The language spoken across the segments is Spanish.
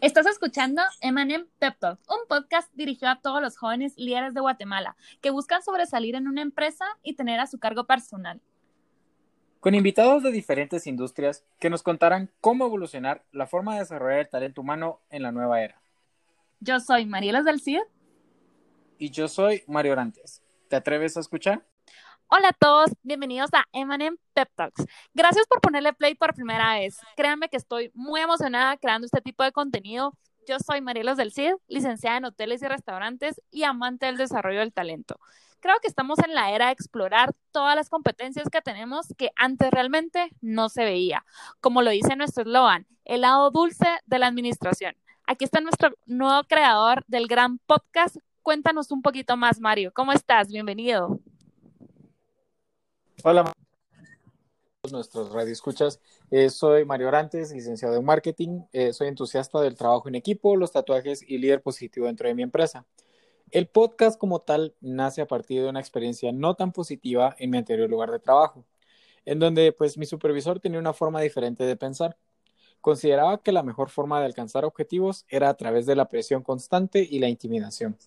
Estás escuchando Emanem Pep Talk, un podcast dirigido a todos los jóvenes líderes de Guatemala que buscan sobresalir en una empresa y tener a su cargo personal. Con invitados de diferentes industrias que nos contarán cómo evolucionar la forma de desarrollar el talento humano en la nueva era. Yo soy Marielas del CID. Y yo soy Mario Orantes. ¿Te atreves a escuchar? Hola a todos, bienvenidos a Emanem Pep Talks. Gracias por ponerle play por primera vez. Créanme que estoy muy emocionada creando este tipo de contenido. Yo soy Marielos del CID, licenciada en hoteles y restaurantes y amante del desarrollo del talento. Creo que estamos en la era de explorar todas las competencias que tenemos que antes realmente no se veía. Como lo dice nuestro eslogan, el lado dulce de la administración. Aquí está nuestro nuevo creador del gran podcast. Cuéntanos un poquito más, Mario. ¿Cómo estás? Bienvenido. Hola, nuestros radioescuchas. Eh, soy Mario Orantes, licenciado en marketing. Eh, soy entusiasta del trabajo en equipo, los tatuajes y líder positivo dentro de mi empresa. El podcast como tal nace a partir de una experiencia no tan positiva en mi anterior lugar de trabajo, en donde pues mi supervisor tenía una forma diferente de pensar. Consideraba que la mejor forma de alcanzar objetivos era a través de la presión constante y la intimidación.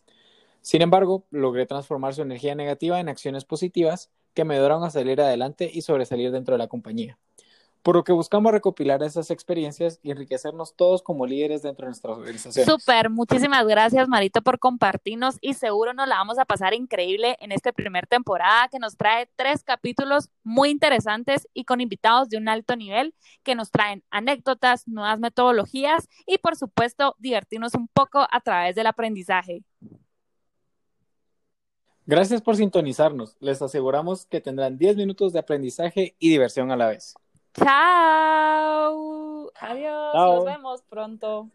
Sin embargo, logré transformar su energía negativa en acciones positivas que me ayudaron a salir adelante y sobresalir dentro de la compañía. Por lo que buscamos recopilar esas experiencias y enriquecernos todos como líderes dentro de nuestra organización. Súper, muchísimas gracias Marito por compartirnos y seguro nos la vamos a pasar increíble en esta primera temporada que nos trae tres capítulos muy interesantes y con invitados de un alto nivel que nos traen anécdotas, nuevas metodologías y por supuesto divertirnos un poco a través del aprendizaje. Gracias por sintonizarnos. Les aseguramos que tendrán 10 minutos de aprendizaje y diversión a la vez. Chao. Adiós. Nos vemos pronto.